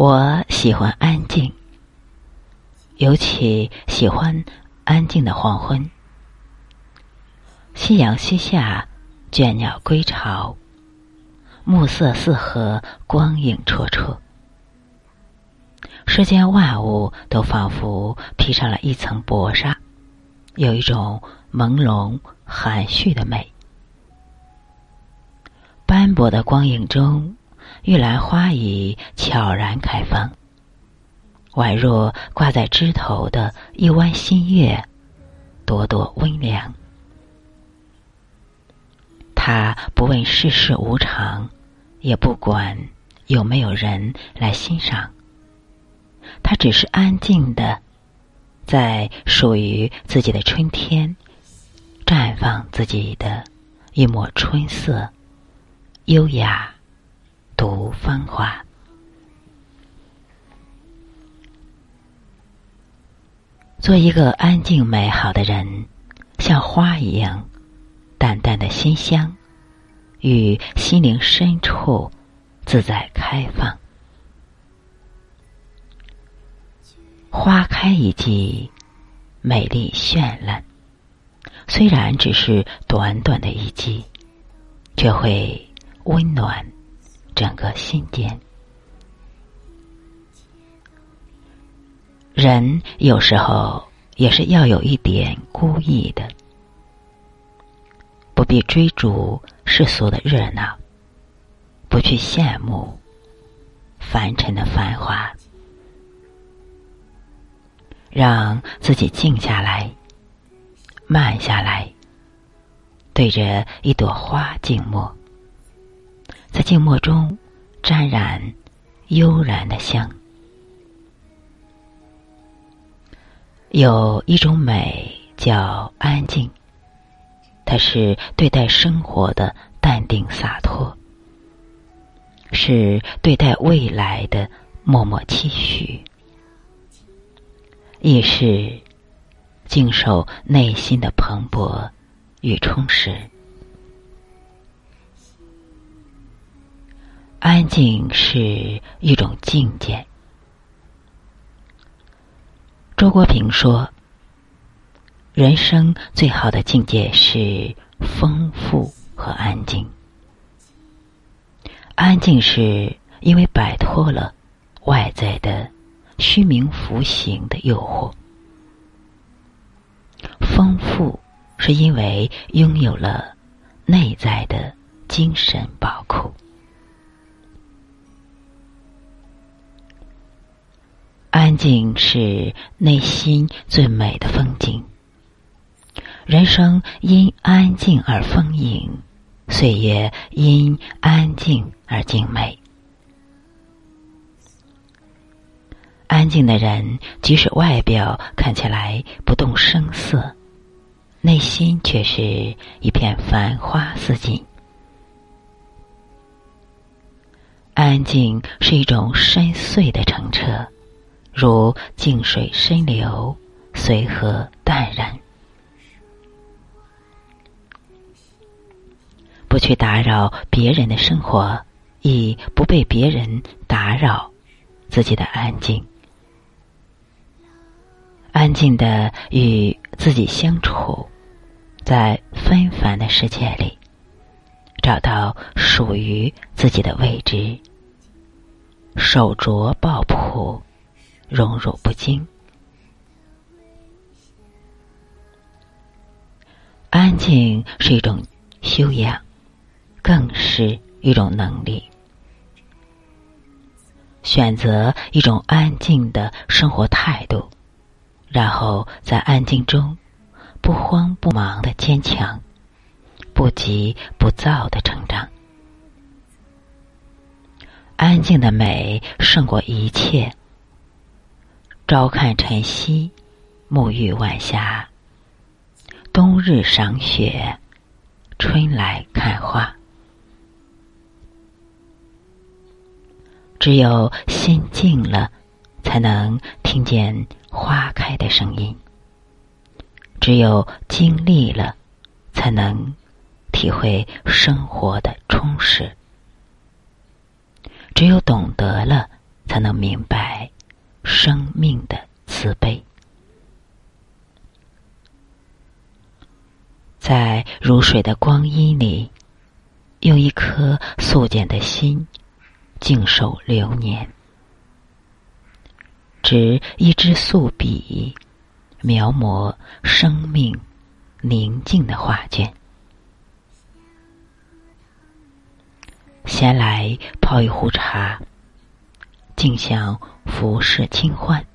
我喜欢安静，尤其喜欢安静的黄昏。夕阳西下，倦鸟归巢，暮色四合，光影绰绰。世间万物都仿佛披上了一层薄纱，有一种朦胧含蓄的美。斑驳的光影中。玉兰花已悄然开放，宛若挂在枝头的一弯新月，朵朵微凉。他不问世事无常，也不管有没有人来欣赏。他只是安静的，在属于自己的春天，绽放自己的一抹春色，优雅。读芳华，做一个安静美好的人，像花一样，淡淡的馨香，与心灵深处自在开放。花开一季，美丽绚烂。虽然只是短短的一季，却会温暖。整个心间，人有时候也是要有一点孤意的，不必追逐世俗的热闹，不去羡慕凡尘的繁华，让自己静下来，慢下来，对着一朵花静默。在静默中沾染悠然的香。有一种美叫安静，它是对待生活的淡定洒脱，是对待未来的默默期许，亦是静守内心的蓬勃与充实。安静是一种境界。周国平说：“人生最好的境界是丰富和安静。安静是因为摆脱了外在的虚名浮形的诱惑；丰富是因为拥有了内在的精神宝库。”安静是内心最美的风景。人生因安静而丰盈，岁月因安静而静美。安静的人，即使外表看起来不动声色，内心却是一片繁花似锦。安静是一种深邃的澄澈。如静水深流，随和淡然，不去打扰别人的生活，亦不被别人打扰自己的安静。安静的与自己相处，在纷繁的世界里，找到属于自己的位置，手镯抱朴。荣辱不惊，安静是一种修养，更是一种能力。选择一种安静的生活态度，然后在安静中不慌不忙的坚强，不急不躁的成长。安静的美胜过一切。朝看晨曦，沐浴晚霞。冬日赏雪，春来看花。只有心静了，才能听见花开的声音；只有经历了，才能体会生活的充实；只有懂得了，才能明白生命的慈悲。在如水的光阴里，用一颗素简的心，静守流年，执一支素笔，描摹生命宁静的画卷。先来泡一壶茶，静享浮世清欢。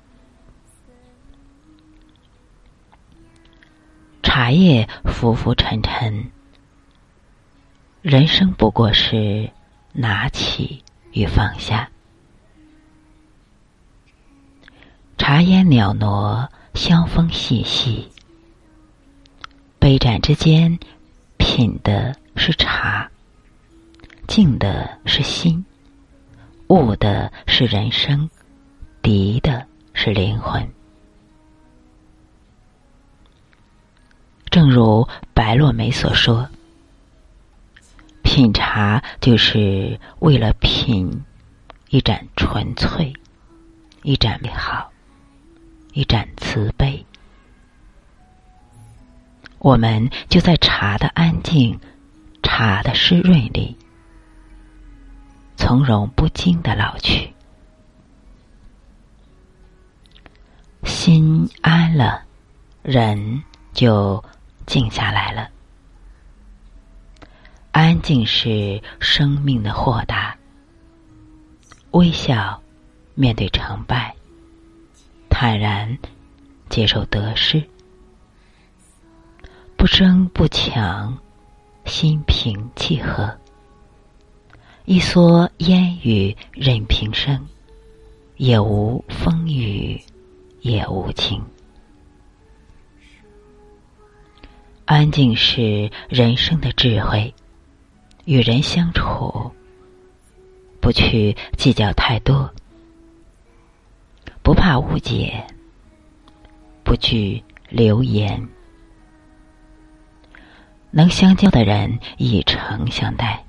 茶叶浮浮沉沉，人生不过是拿起与放下。茶烟袅娜，香风细细，杯盏之间品的是茶。静的是心，悟的是人生，涤的是灵魂。正如白落梅所说：“品茶就是为了品一盏纯粹，一盏美好，一盏慈悲。”我们就在茶的安静、茶的湿润里。从容不惊的老去，心安了，人就静下来了。安静是生命的豁达，微笑面对成败，坦然接受得失，不争不抢，心平气和。一蓑烟雨任平生，也无风雨也无晴。安静是人生的智慧，与人相处，不去计较太多，不怕误解，不惧流言。能相交的人，以诚相待。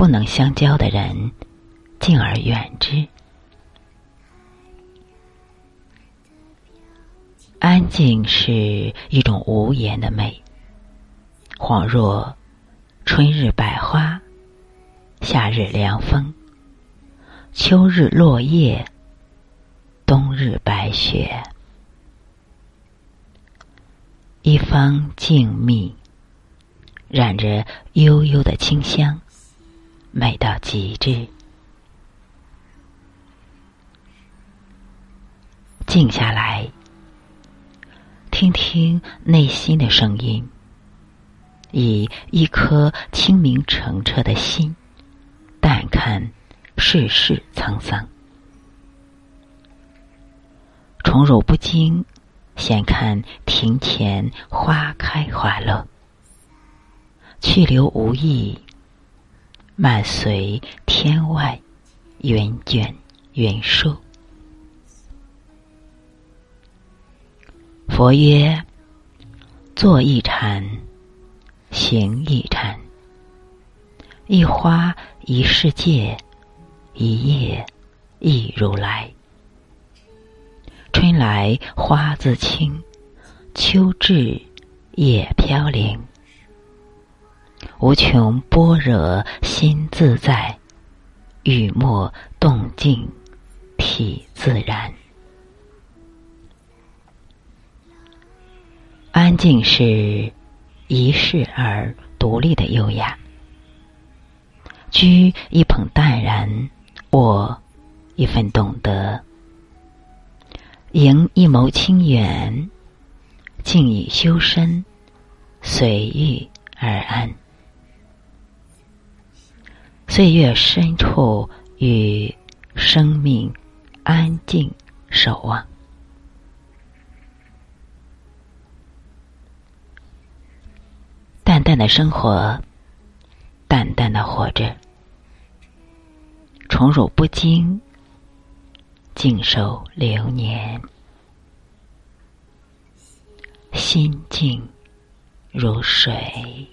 不能相交的人，敬而远之。安静是一种无言的美，恍若春日百花，夏日凉风，秋日落叶，冬日白雪。一方静谧，染着悠悠的清香。美到极致，静下来，听听内心的声音，以一颗清明澄澈的心，淡看世事沧桑，宠辱不惊，闲看庭前花开花落，去留无意。漫随天外云卷云舒。佛曰：坐一禅，行一禅。一花一世界，一叶一如来。春来花自青，秋至叶飘零。无穷般若心自在，雨墨动静体自然。安静是一世而独立的优雅。居一捧淡然，握一份懂得，迎一眸清远，静以修身，随遇而安。岁月深处，与生命安静守望。淡淡的生活，淡淡的活着，宠辱不惊，静守流年，心静如水。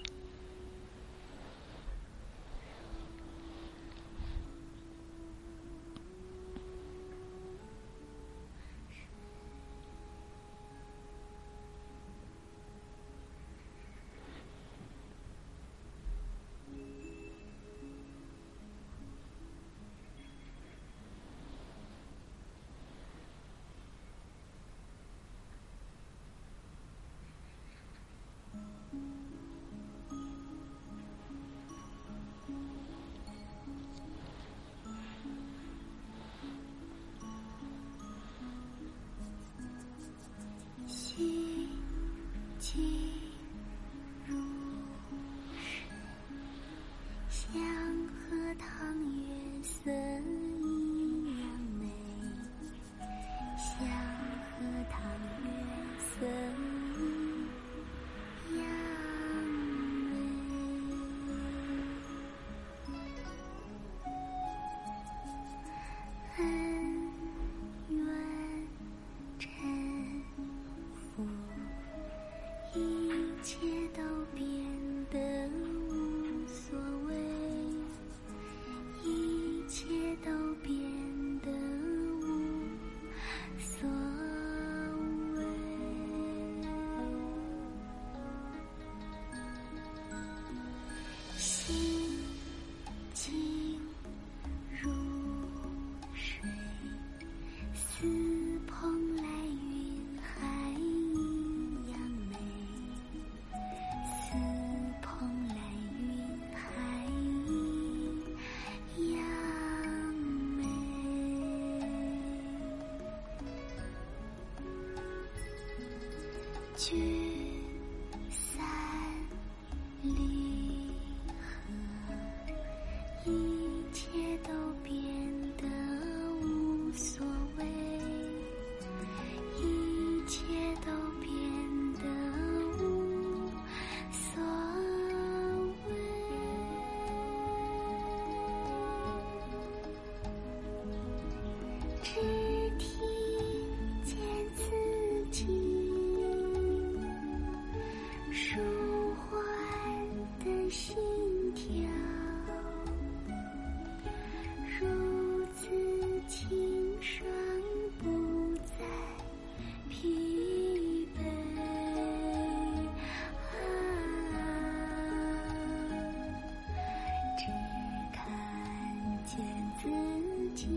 人静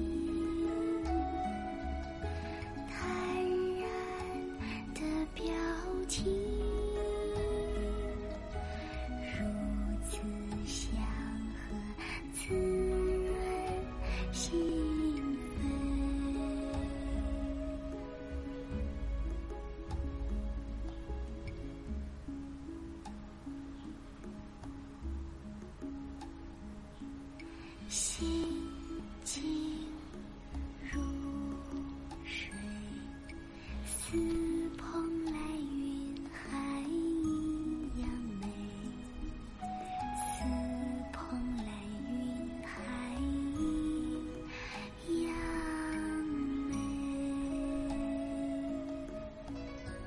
坦然的表情如此祥和滋润心扉心